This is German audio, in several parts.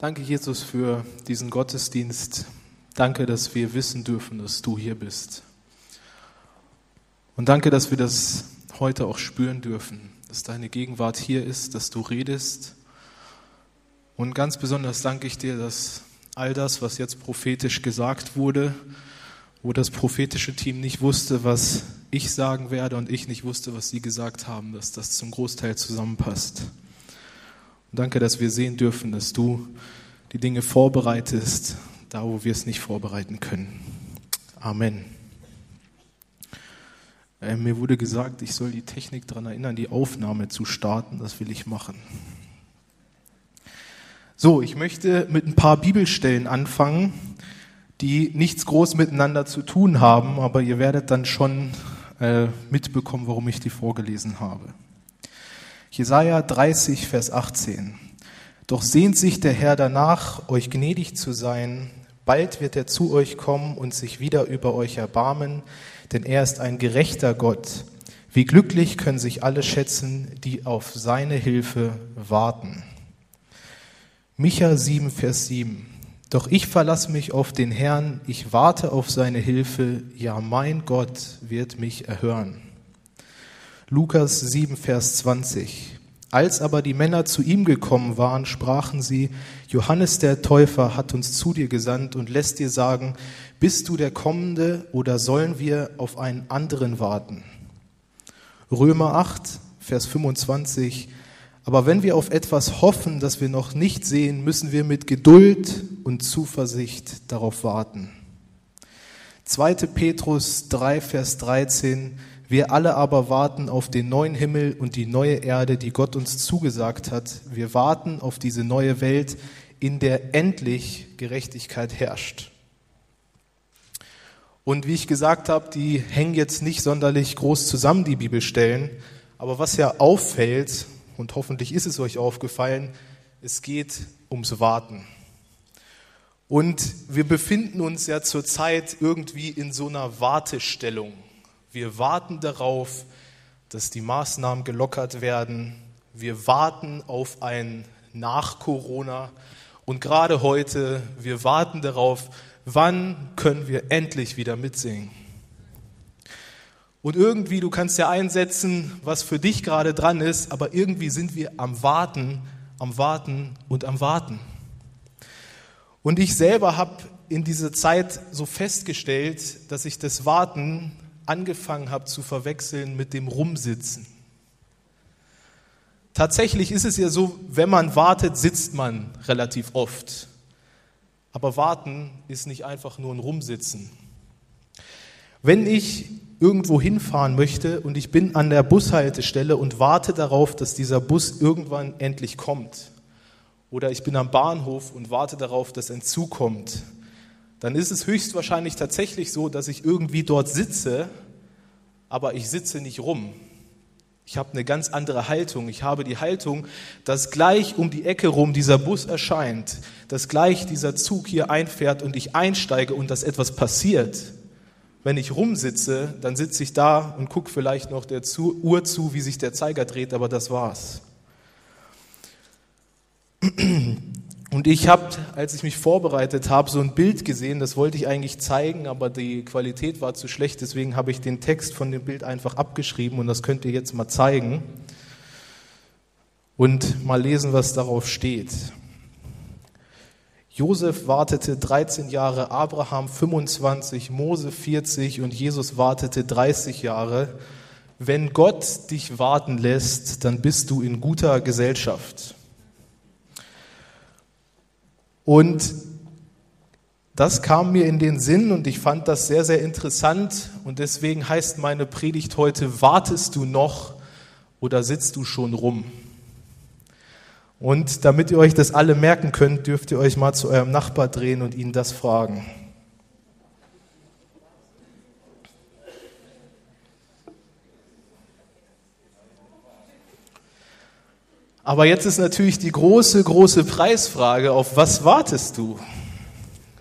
Danke, Jesus, für diesen Gottesdienst. Danke, dass wir wissen dürfen, dass du hier bist. Und danke, dass wir das heute auch spüren dürfen, dass deine Gegenwart hier ist, dass du redest. Und ganz besonders danke ich dir, dass all das, was jetzt prophetisch gesagt wurde, wo das prophetische Team nicht wusste, was ich sagen werde und ich nicht wusste, was sie gesagt haben, dass das zum Großteil zusammenpasst. Danke, dass wir sehen dürfen, dass du die Dinge vorbereitest, da wo wir es nicht vorbereiten können. Amen. Äh, mir wurde gesagt, ich soll die Technik daran erinnern, die Aufnahme zu starten. Das will ich machen. So, ich möchte mit ein paar Bibelstellen anfangen, die nichts groß miteinander zu tun haben, aber ihr werdet dann schon äh, mitbekommen, warum ich die vorgelesen habe. Jesaja 30, Vers 18. Doch sehnt sich der Herr danach, euch gnädig zu sein. Bald wird er zu euch kommen und sich wieder über euch erbarmen, denn er ist ein gerechter Gott. Wie glücklich können sich alle schätzen, die auf seine Hilfe warten. Micha 7, Vers 7. Doch ich verlasse mich auf den Herrn, ich warte auf seine Hilfe, ja mein Gott wird mich erhören. Lukas 7, Vers 20. Als aber die Männer zu ihm gekommen waren, sprachen sie, Johannes der Täufer hat uns zu dir gesandt und lässt dir sagen, bist du der Kommende oder sollen wir auf einen anderen warten? Römer 8, Vers 25. Aber wenn wir auf etwas hoffen, das wir noch nicht sehen, müssen wir mit Geduld und Zuversicht darauf warten. 2. Petrus 3, Vers 13. Wir alle aber warten auf den neuen Himmel und die neue Erde, die Gott uns zugesagt hat. Wir warten auf diese neue Welt, in der endlich Gerechtigkeit herrscht. Und wie ich gesagt habe, die hängen jetzt nicht sonderlich groß zusammen, die Bibelstellen. Aber was ja auffällt, und hoffentlich ist es euch aufgefallen, es geht ums Warten. Und wir befinden uns ja zurzeit irgendwie in so einer Wartestellung. Wir warten darauf, dass die Maßnahmen gelockert werden. Wir warten auf ein Nach-Corona. Und gerade heute, wir warten darauf, wann können wir endlich wieder mitsingen. Und irgendwie, du kannst ja einsetzen, was für dich gerade dran ist, aber irgendwie sind wir am Warten, am Warten und am Warten. Und ich selber habe in dieser Zeit so festgestellt, dass ich das Warten angefangen habe zu verwechseln mit dem Rumsitzen. Tatsächlich ist es ja so, wenn man wartet, sitzt man relativ oft. Aber warten ist nicht einfach nur ein Rumsitzen. Wenn ich irgendwo hinfahren möchte und ich bin an der Bushaltestelle und warte darauf, dass dieser Bus irgendwann endlich kommt, oder ich bin am Bahnhof und warte darauf, dass ein Zug kommt, dann ist es höchstwahrscheinlich tatsächlich so, dass ich irgendwie dort sitze, aber ich sitze nicht rum. Ich habe eine ganz andere Haltung. Ich habe die Haltung, dass gleich um die Ecke rum dieser Bus erscheint, dass gleich dieser Zug hier einfährt und ich einsteige und dass etwas passiert. Wenn ich rumsitze, dann sitze ich da und gucke vielleicht noch der Uhr zu, wie sich der Zeiger dreht, aber das war's. Und ich habe, als ich mich vorbereitet habe, so ein Bild gesehen, das wollte ich eigentlich zeigen, aber die Qualität war zu schlecht, deswegen habe ich den Text von dem Bild einfach abgeschrieben und das könnt ihr jetzt mal zeigen und mal lesen, was darauf steht. Josef wartete 13 Jahre, Abraham 25, Mose 40 und Jesus wartete 30 Jahre. Wenn Gott dich warten lässt, dann bist du in guter Gesellschaft. Und das kam mir in den Sinn und ich fand das sehr, sehr interessant. Und deswegen heißt meine Predigt heute, wartest du noch oder sitzt du schon rum? Und damit ihr euch das alle merken könnt, dürft ihr euch mal zu eurem Nachbar drehen und ihn das fragen. Aber jetzt ist natürlich die große, große Preisfrage, auf was wartest du?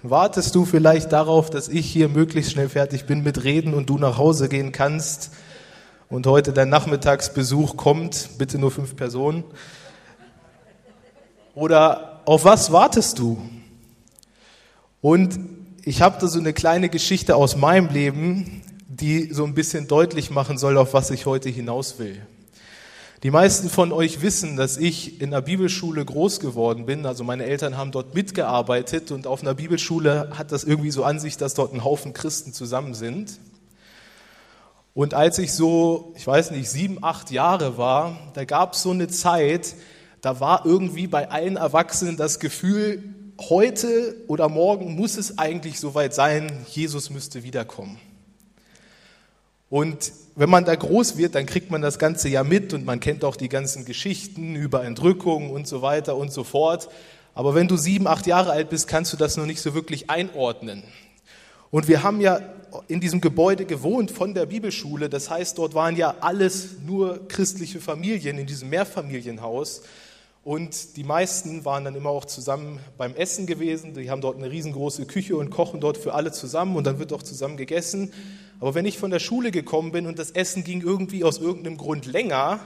Wartest du vielleicht darauf, dass ich hier möglichst schnell fertig bin mit Reden und du nach Hause gehen kannst und heute dein Nachmittagsbesuch kommt, bitte nur fünf Personen? Oder auf was wartest du? Und ich habe da so eine kleine Geschichte aus meinem Leben, die so ein bisschen deutlich machen soll, auf was ich heute hinaus will. Die meisten von euch wissen, dass ich in einer Bibelschule groß geworden bin. Also meine Eltern haben dort mitgearbeitet und auf einer Bibelschule hat das irgendwie so an sich, dass dort ein Haufen Christen zusammen sind. Und als ich so, ich weiß nicht, sieben, acht Jahre war, da gab es so eine Zeit, da war irgendwie bei allen Erwachsenen das Gefühl, heute oder morgen muss es eigentlich soweit sein, Jesus müsste wiederkommen. Und wenn man da groß wird, dann kriegt man das Ganze ja mit und man kennt auch die ganzen Geschichten über Entrückung und so weiter und so fort. Aber wenn du sieben, acht Jahre alt bist, kannst du das noch nicht so wirklich einordnen. Und wir haben ja in diesem Gebäude gewohnt von der Bibelschule. Das heißt, dort waren ja alles nur christliche Familien in diesem Mehrfamilienhaus. Und die meisten waren dann immer auch zusammen beim Essen gewesen. Die haben dort eine riesengroße Küche und kochen dort für alle zusammen und dann wird auch zusammen gegessen. Aber wenn ich von der Schule gekommen bin und das Essen ging irgendwie aus irgendeinem Grund länger,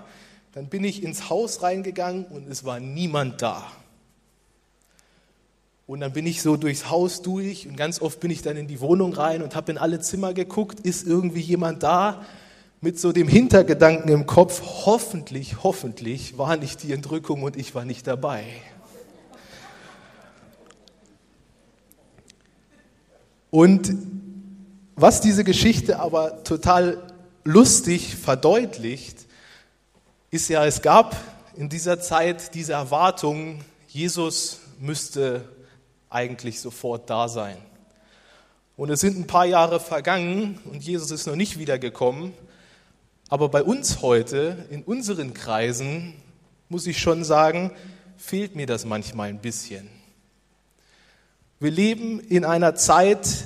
dann bin ich ins Haus reingegangen und es war niemand da. Und dann bin ich so durchs Haus durch und ganz oft bin ich dann in die Wohnung rein und habe in alle Zimmer geguckt, ist irgendwie jemand da? Mit so dem Hintergedanken im Kopf, hoffentlich, hoffentlich war nicht die Entrückung und ich war nicht dabei. Und was diese Geschichte aber total lustig verdeutlicht, ist ja, es gab in dieser Zeit diese Erwartung, Jesus müsste eigentlich sofort da sein. Und es sind ein paar Jahre vergangen und Jesus ist noch nicht wiedergekommen. Aber bei uns heute, in unseren Kreisen, muss ich schon sagen, fehlt mir das manchmal ein bisschen. Wir leben in einer Zeit,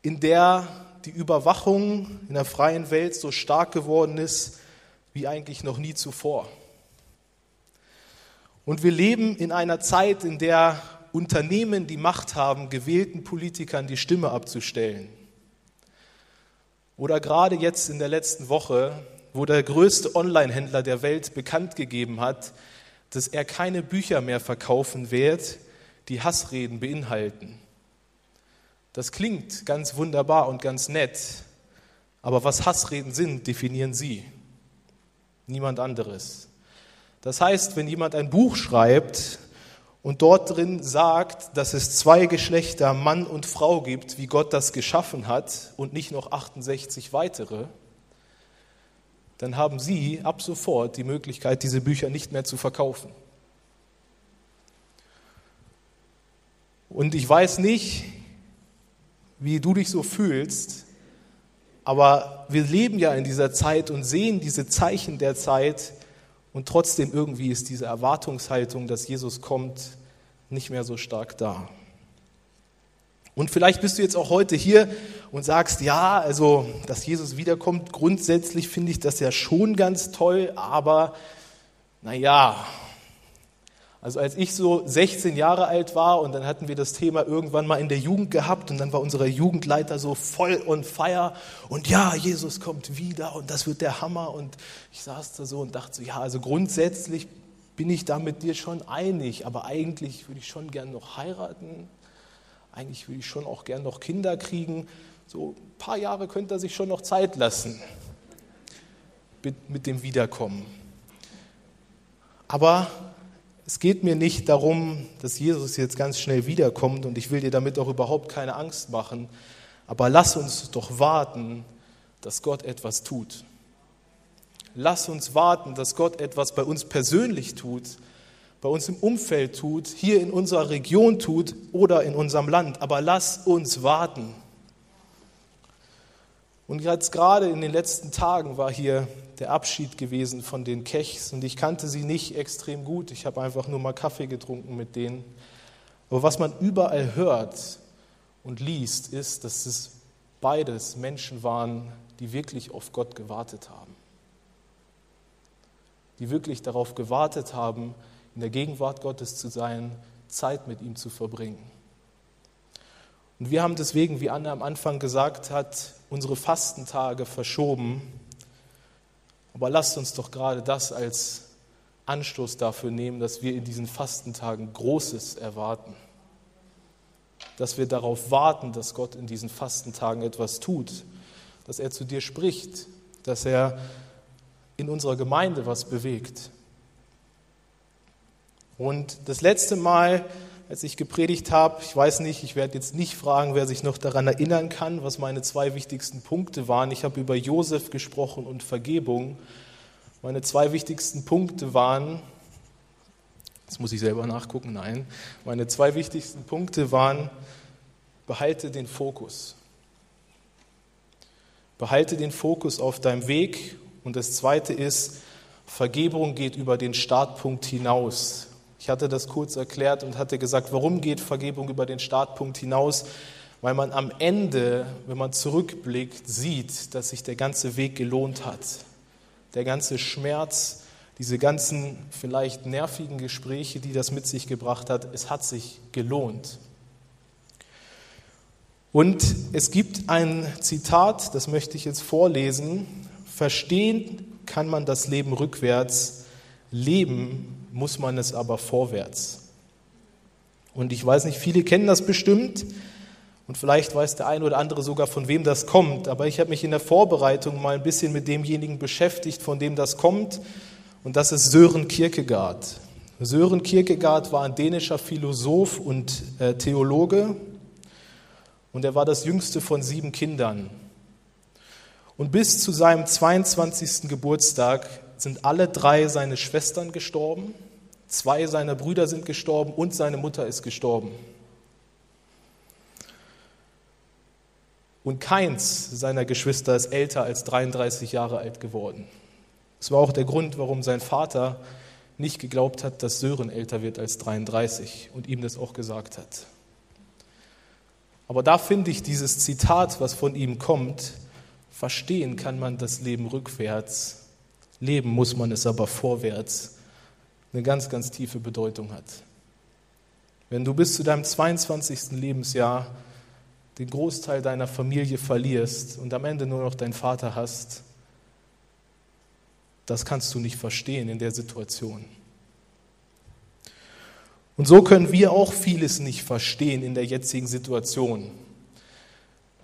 in der die Überwachung in der freien Welt so stark geworden ist wie eigentlich noch nie zuvor. Und wir leben in einer Zeit, in der Unternehmen die Macht haben, gewählten Politikern die Stimme abzustellen. Oder gerade jetzt in der letzten Woche, wo der größte Online-Händler der Welt bekannt gegeben hat, dass er keine Bücher mehr verkaufen wird, die Hassreden beinhalten. Das klingt ganz wunderbar und ganz nett, aber was Hassreden sind, definieren Sie, niemand anderes. Das heißt, wenn jemand ein Buch schreibt, und dort drin sagt, dass es zwei Geschlechter, Mann und Frau gibt, wie Gott das geschaffen hat und nicht noch 68 weitere, dann haben Sie ab sofort die Möglichkeit, diese Bücher nicht mehr zu verkaufen. Und ich weiß nicht, wie du dich so fühlst, aber wir leben ja in dieser Zeit und sehen diese Zeichen der Zeit, und trotzdem irgendwie ist diese Erwartungshaltung, dass Jesus kommt, nicht mehr so stark da. Und vielleicht bist du jetzt auch heute hier und sagst, ja, also, dass Jesus wiederkommt, grundsätzlich finde ich das ja schon ganz toll, aber naja, also als ich so 16 Jahre alt war und dann hatten wir das Thema irgendwann mal in der Jugend gehabt und dann war unser Jugendleiter so voll on fire und ja, Jesus kommt wieder und das wird der Hammer und ich saß da so und dachte so, ja, also grundsätzlich bin ich da mit dir schon einig, aber eigentlich würde ich schon gern noch heiraten, eigentlich würde ich schon auch gern noch Kinder kriegen, so ein paar Jahre könnte er sich schon noch Zeit lassen mit dem Wiederkommen. Aber es geht mir nicht darum, dass Jesus jetzt ganz schnell wiederkommt und ich will dir damit auch überhaupt keine Angst machen. Aber lass uns doch warten, dass Gott etwas tut. Lass uns warten, dass Gott etwas bei uns persönlich tut, bei uns im Umfeld tut, hier in unserer Region tut oder in unserem Land. Aber lass uns warten. Und jetzt gerade in den letzten Tagen war hier der Abschied gewesen von den Kechs und ich kannte sie nicht extrem gut. Ich habe einfach nur mal Kaffee getrunken mit denen. Aber was man überall hört und liest, ist, dass es beides Menschen waren, die wirklich auf Gott gewartet haben. Die wirklich darauf gewartet haben, in der Gegenwart Gottes zu sein, Zeit mit ihm zu verbringen. Und wir haben deswegen, wie Anna am Anfang gesagt hat, unsere Fastentage verschoben aber lasst uns doch gerade das als Anstoß dafür nehmen, dass wir in diesen Fastentagen Großes erwarten. Dass wir darauf warten, dass Gott in diesen Fastentagen etwas tut, dass er zu dir spricht, dass er in unserer Gemeinde was bewegt. Und das letzte Mal, als ich gepredigt habe, ich weiß nicht, ich werde jetzt nicht fragen, wer sich noch daran erinnern kann, was meine zwei wichtigsten Punkte waren. Ich habe über Josef gesprochen und Vergebung. Meine zwei wichtigsten Punkte waren, jetzt muss ich selber nachgucken, nein, meine zwei wichtigsten Punkte waren, behalte den Fokus. Behalte den Fokus auf deinem Weg. Und das zweite ist, Vergebung geht über den Startpunkt hinaus. Ich hatte das kurz erklärt und hatte gesagt, warum geht Vergebung über den Startpunkt hinaus? Weil man am Ende, wenn man zurückblickt, sieht, dass sich der ganze Weg gelohnt hat. Der ganze Schmerz, diese ganzen vielleicht nervigen Gespräche, die das mit sich gebracht hat, es hat sich gelohnt. Und es gibt ein Zitat, das möchte ich jetzt vorlesen. Verstehen kann man das Leben rückwärts, leben muss man es aber vorwärts. Und ich weiß nicht, viele kennen das bestimmt und vielleicht weiß der eine oder andere sogar, von wem das kommt, aber ich habe mich in der Vorbereitung mal ein bisschen mit demjenigen beschäftigt, von dem das kommt, und das ist Sören Kierkegaard. Sören Kierkegaard war ein dänischer Philosoph und äh, Theologe und er war das jüngste von sieben Kindern. Und bis zu seinem 22. Geburtstag sind alle drei seine Schwestern gestorben, zwei seiner Brüder sind gestorben und seine Mutter ist gestorben. Und keins seiner Geschwister ist älter als 33 Jahre alt geworden. Das war auch der Grund, warum sein Vater nicht geglaubt hat, dass Sören älter wird als 33 und ihm das auch gesagt hat. Aber da finde ich dieses Zitat, was von ihm kommt, verstehen kann man das Leben rückwärts Leben muss man es aber vorwärts eine ganz, ganz tiefe Bedeutung hat. Wenn du bis zu deinem 22. Lebensjahr den Großteil deiner Familie verlierst und am Ende nur noch deinen Vater hast, das kannst du nicht verstehen in der Situation. Und so können wir auch vieles nicht verstehen in der jetzigen Situation.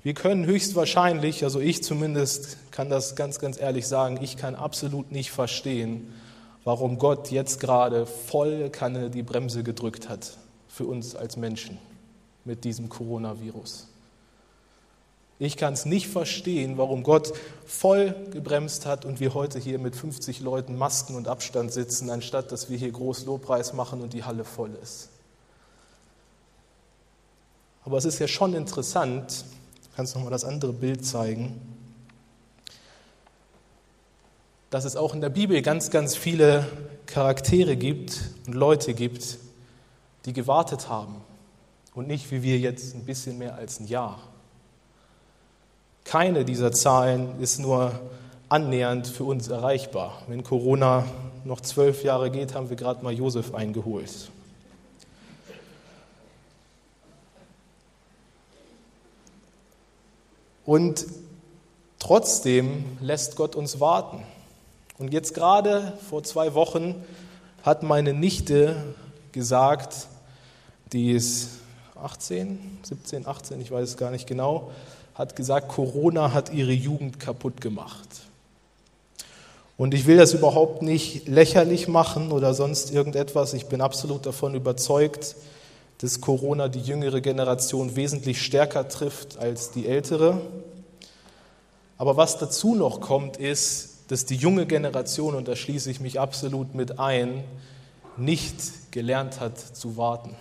Wir können höchstwahrscheinlich, also ich zumindest kann das ganz, ganz ehrlich sagen, ich kann absolut nicht verstehen, warum Gott jetzt gerade voll Kanne die Bremse gedrückt hat für uns als Menschen mit diesem Coronavirus. Ich kann es nicht verstehen, warum Gott voll gebremst hat und wir heute hier mit 50 Leuten Masken und Abstand sitzen, anstatt dass wir hier groß Lobpreis machen und die Halle voll ist. Aber es ist ja schon interessant, kannst du nochmal das andere Bild zeigen, dass es auch in der Bibel ganz, ganz viele Charaktere gibt und Leute gibt, die gewartet haben und nicht wie wir jetzt ein bisschen mehr als ein Jahr. Keine dieser Zahlen ist nur annähernd für uns erreichbar. Wenn Corona noch zwölf Jahre geht, haben wir gerade mal Josef eingeholt. Und trotzdem lässt Gott uns warten. Und jetzt gerade vor zwei Wochen hat meine Nichte gesagt, die ist 18, 17, 18, ich weiß es gar nicht genau, hat gesagt, Corona hat ihre Jugend kaputt gemacht. Und ich will das überhaupt nicht lächerlich machen oder sonst irgendetwas. Ich bin absolut davon überzeugt, dass Corona die jüngere Generation wesentlich stärker trifft als die ältere. Aber was dazu noch kommt, ist, dass die junge Generation, und da schließe ich mich absolut mit ein, nicht gelernt hat zu warten.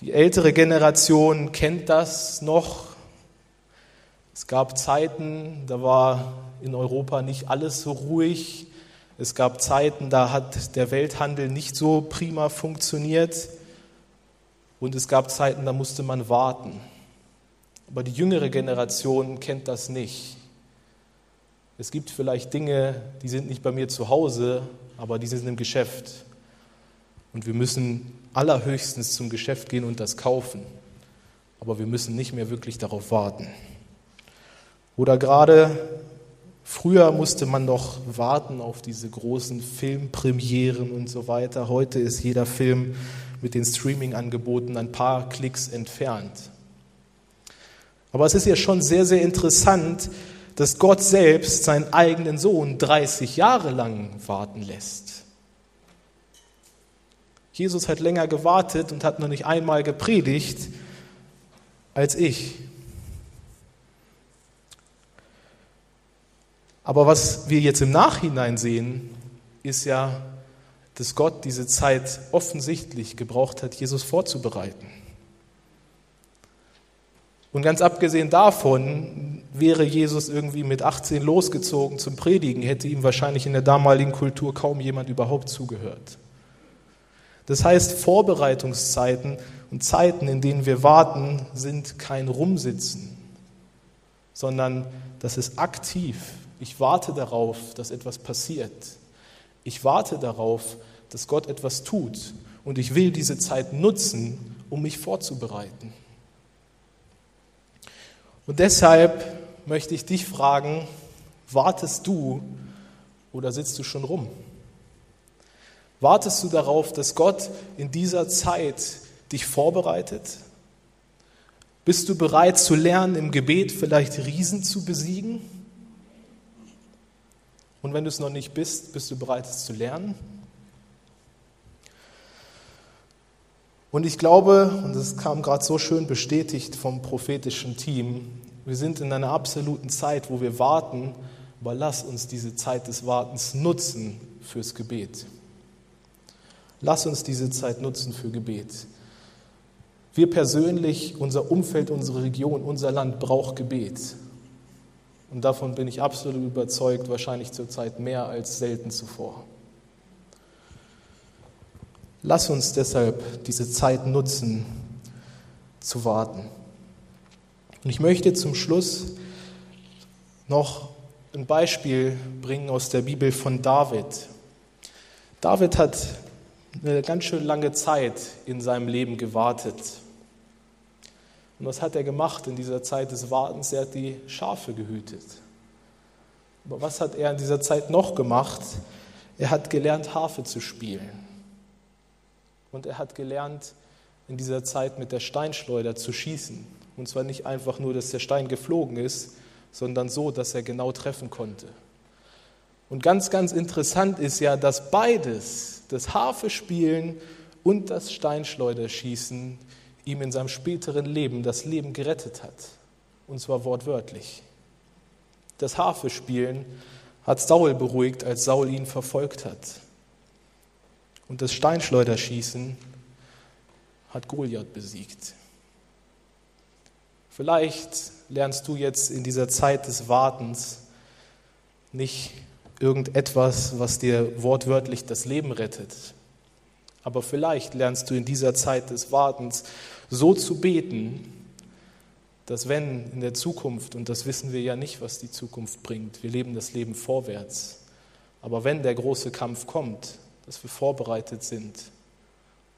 Die ältere Generation kennt das noch. Es gab Zeiten, da war in Europa nicht alles so ruhig. Es gab Zeiten, da hat der Welthandel nicht so prima funktioniert. Und es gab Zeiten, da musste man warten. Aber die jüngere Generation kennt das nicht. Es gibt vielleicht Dinge, die sind nicht bei mir zu Hause, aber die sind im Geschäft. Und wir müssen allerhöchstens zum Geschäft gehen und das kaufen. Aber wir müssen nicht mehr wirklich darauf warten. Oder gerade Früher musste man noch warten auf diese großen Filmpremieren und so weiter. Heute ist jeder Film mit den Streaming-Angeboten ein paar Klicks entfernt. Aber es ist ja schon sehr, sehr interessant, dass Gott selbst seinen eigenen Sohn 30 Jahre lang warten lässt. Jesus hat länger gewartet und hat noch nicht einmal gepredigt als ich. Aber was wir jetzt im Nachhinein sehen, ist ja, dass Gott diese Zeit offensichtlich gebraucht hat, Jesus vorzubereiten. Und ganz abgesehen davon, wäre Jesus irgendwie mit 18 losgezogen zum Predigen, hätte ihm wahrscheinlich in der damaligen Kultur kaum jemand überhaupt zugehört. Das heißt, Vorbereitungszeiten und Zeiten, in denen wir warten, sind kein Rumsitzen, sondern das ist aktiv ich warte darauf, dass etwas passiert. Ich warte darauf, dass Gott etwas tut. Und ich will diese Zeit nutzen, um mich vorzubereiten. Und deshalb möchte ich dich fragen, wartest du oder sitzt du schon rum? Wartest du darauf, dass Gott in dieser Zeit dich vorbereitet? Bist du bereit zu lernen, im Gebet vielleicht Riesen zu besiegen? Und wenn du es noch nicht bist, bist du bereit, es zu lernen? Und ich glaube, und das kam gerade so schön bestätigt vom prophetischen Team, wir sind in einer absoluten Zeit, wo wir warten, aber lass uns diese Zeit des Wartens nutzen fürs Gebet. Lass uns diese Zeit nutzen für Gebet. Wir persönlich, unser Umfeld, unsere Region, unser Land braucht Gebet. Und davon bin ich absolut überzeugt, wahrscheinlich zurzeit mehr als selten zuvor. Lass uns deshalb diese Zeit nutzen, zu warten. Und ich möchte zum Schluss noch ein Beispiel bringen aus der Bibel von David. David hat eine ganz schön lange Zeit in seinem Leben gewartet. Und was hat er gemacht in dieser Zeit des Wartens? Er hat die Schafe gehütet. Aber was hat er in dieser Zeit noch gemacht? Er hat gelernt, Harfe zu spielen. Und er hat gelernt, in dieser Zeit mit der Steinschleuder zu schießen. Und zwar nicht einfach nur, dass der Stein geflogen ist, sondern so, dass er genau treffen konnte. Und ganz, ganz interessant ist ja, dass beides, das Harfe spielen und das Steinschleuderschießen, ihm in seinem späteren Leben das Leben gerettet hat. Und zwar wortwörtlich. Das Harfespielen hat Saul beruhigt, als Saul ihn verfolgt hat. Und das Steinschleuderschießen hat Goliath besiegt. Vielleicht lernst du jetzt in dieser Zeit des Wartens nicht irgendetwas, was dir wortwörtlich das Leben rettet. Aber vielleicht lernst du in dieser Zeit des Wartens so zu beten, dass wenn in der Zukunft, und das wissen wir ja nicht, was die Zukunft bringt, wir leben das Leben vorwärts, aber wenn der große Kampf kommt, dass wir vorbereitet sind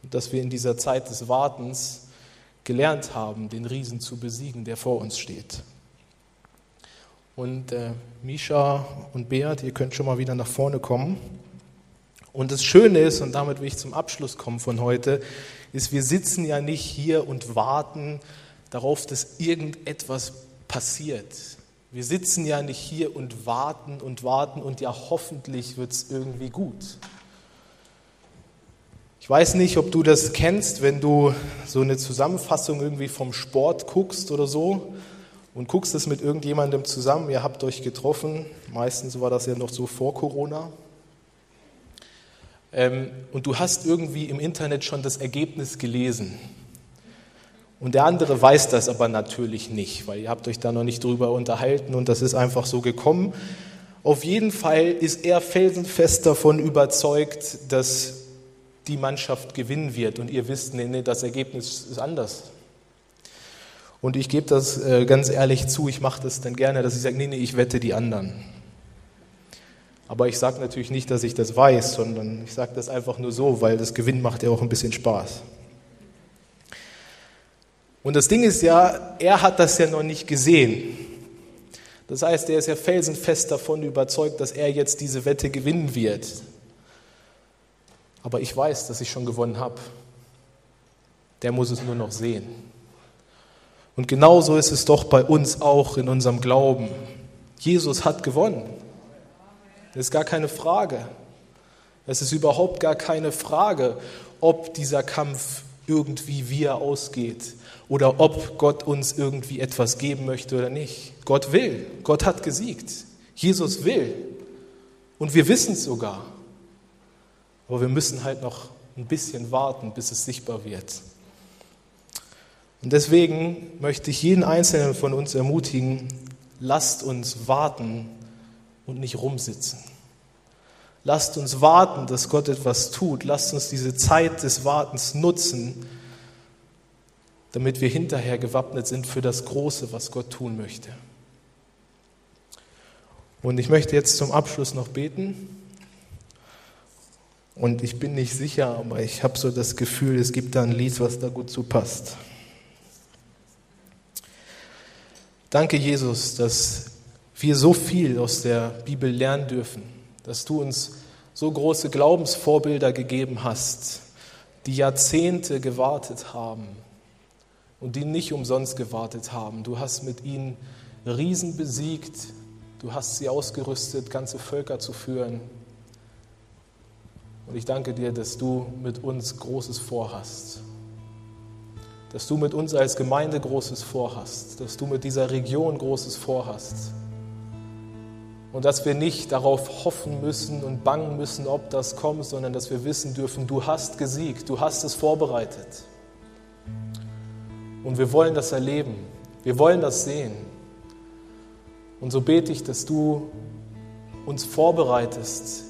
und dass wir in dieser Zeit des Wartens gelernt haben, den Riesen zu besiegen, der vor uns steht. Und äh, Misha und Beat, ihr könnt schon mal wieder nach vorne kommen. Und das Schöne ist, und damit will ich zum Abschluss kommen von heute, ist, wir sitzen ja nicht hier und warten darauf, dass irgendetwas passiert. Wir sitzen ja nicht hier und warten und warten und ja hoffentlich wird es irgendwie gut. Ich weiß nicht, ob du das kennst, wenn du so eine Zusammenfassung irgendwie vom Sport guckst oder so und guckst es mit irgendjemandem zusammen, ihr habt euch getroffen, meistens war das ja noch so vor Corona, ähm, und du hast irgendwie im Internet schon das Ergebnis gelesen. Und der andere weiß das aber natürlich nicht, weil ihr habt euch da noch nicht drüber unterhalten und das ist einfach so gekommen. Auf jeden Fall ist er felsenfest davon überzeugt, dass die Mannschaft gewinnen wird und ihr wisst, nee, nee, das Ergebnis ist anders. Und ich gebe das äh, ganz ehrlich zu, ich mache das dann gerne, dass ich sage, nee, nee, ich wette die anderen. Aber ich sage natürlich nicht, dass ich das weiß, sondern ich sage das einfach nur so, weil das Gewinn macht ja auch ein bisschen Spaß. Und das Ding ist ja, er hat das ja noch nicht gesehen. Das heißt, er ist ja felsenfest davon überzeugt, dass er jetzt diese Wette gewinnen wird. Aber ich weiß, dass ich schon gewonnen habe. Der muss es nur noch sehen. Und genauso ist es doch bei uns auch in unserem Glauben. Jesus hat gewonnen. Das ist gar keine Frage. Es ist überhaupt gar keine Frage, ob dieser Kampf irgendwie wie er ausgeht oder ob Gott uns irgendwie etwas geben möchte oder nicht. Gott will, Gott hat gesiegt, Jesus will und wir wissen es sogar. Aber wir müssen halt noch ein bisschen warten, bis es sichtbar wird. Und deswegen möchte ich jeden Einzelnen von uns ermutigen, lasst uns warten und nicht rumsitzen. Lasst uns warten, dass Gott etwas tut. Lasst uns diese Zeit des Wartens nutzen, damit wir hinterher gewappnet sind für das Große, was Gott tun möchte. Und ich möchte jetzt zum Abschluss noch beten. Und ich bin nicht sicher, aber ich habe so das Gefühl, es gibt da ein Lied, was da gut zu passt. Danke, Jesus, dass wir so viel aus der Bibel lernen dürfen dass du uns so große Glaubensvorbilder gegeben hast, die Jahrzehnte gewartet haben und die nicht umsonst gewartet haben. Du hast mit ihnen Riesen besiegt, du hast sie ausgerüstet, ganze Völker zu führen. Und ich danke dir, dass du mit uns Großes vorhast. Dass du mit uns als Gemeinde Großes vorhast. Dass du mit dieser Region Großes vorhast. Und dass wir nicht darauf hoffen müssen und bangen müssen, ob das kommt, sondern dass wir wissen dürfen, du hast gesiegt, du hast es vorbereitet. Und wir wollen das erleben, wir wollen das sehen. Und so bete ich, dass du uns vorbereitest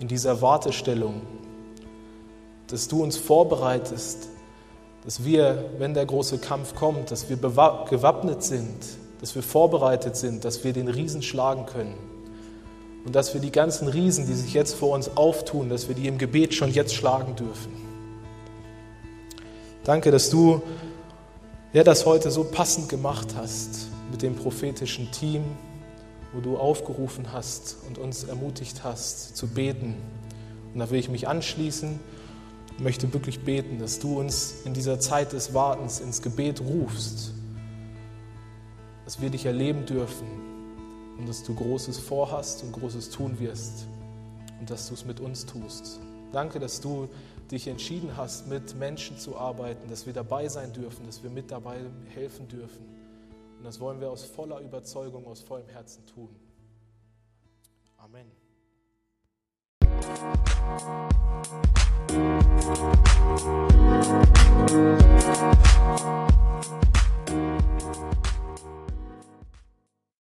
in dieser Wartestellung, dass du uns vorbereitest, dass wir, wenn der große Kampf kommt, dass wir gewappnet sind, dass wir vorbereitet sind, dass wir den Riesen schlagen können. Und dass wir die ganzen Riesen, die sich jetzt vor uns auftun, dass wir die im Gebet schon jetzt schlagen dürfen. Danke, dass du ja, das heute so passend gemacht hast mit dem prophetischen Team, wo du aufgerufen hast und uns ermutigt hast zu beten. Und da will ich mich anschließen und möchte wirklich beten, dass du uns in dieser Zeit des Wartens ins Gebet rufst dass wir dich erleben dürfen und dass du Großes vorhast und Großes tun wirst und dass du es mit uns tust. Danke, dass du dich entschieden hast, mit Menschen zu arbeiten, dass wir dabei sein dürfen, dass wir mit dabei helfen dürfen. Und das wollen wir aus voller Überzeugung, aus vollem Herzen tun. Amen.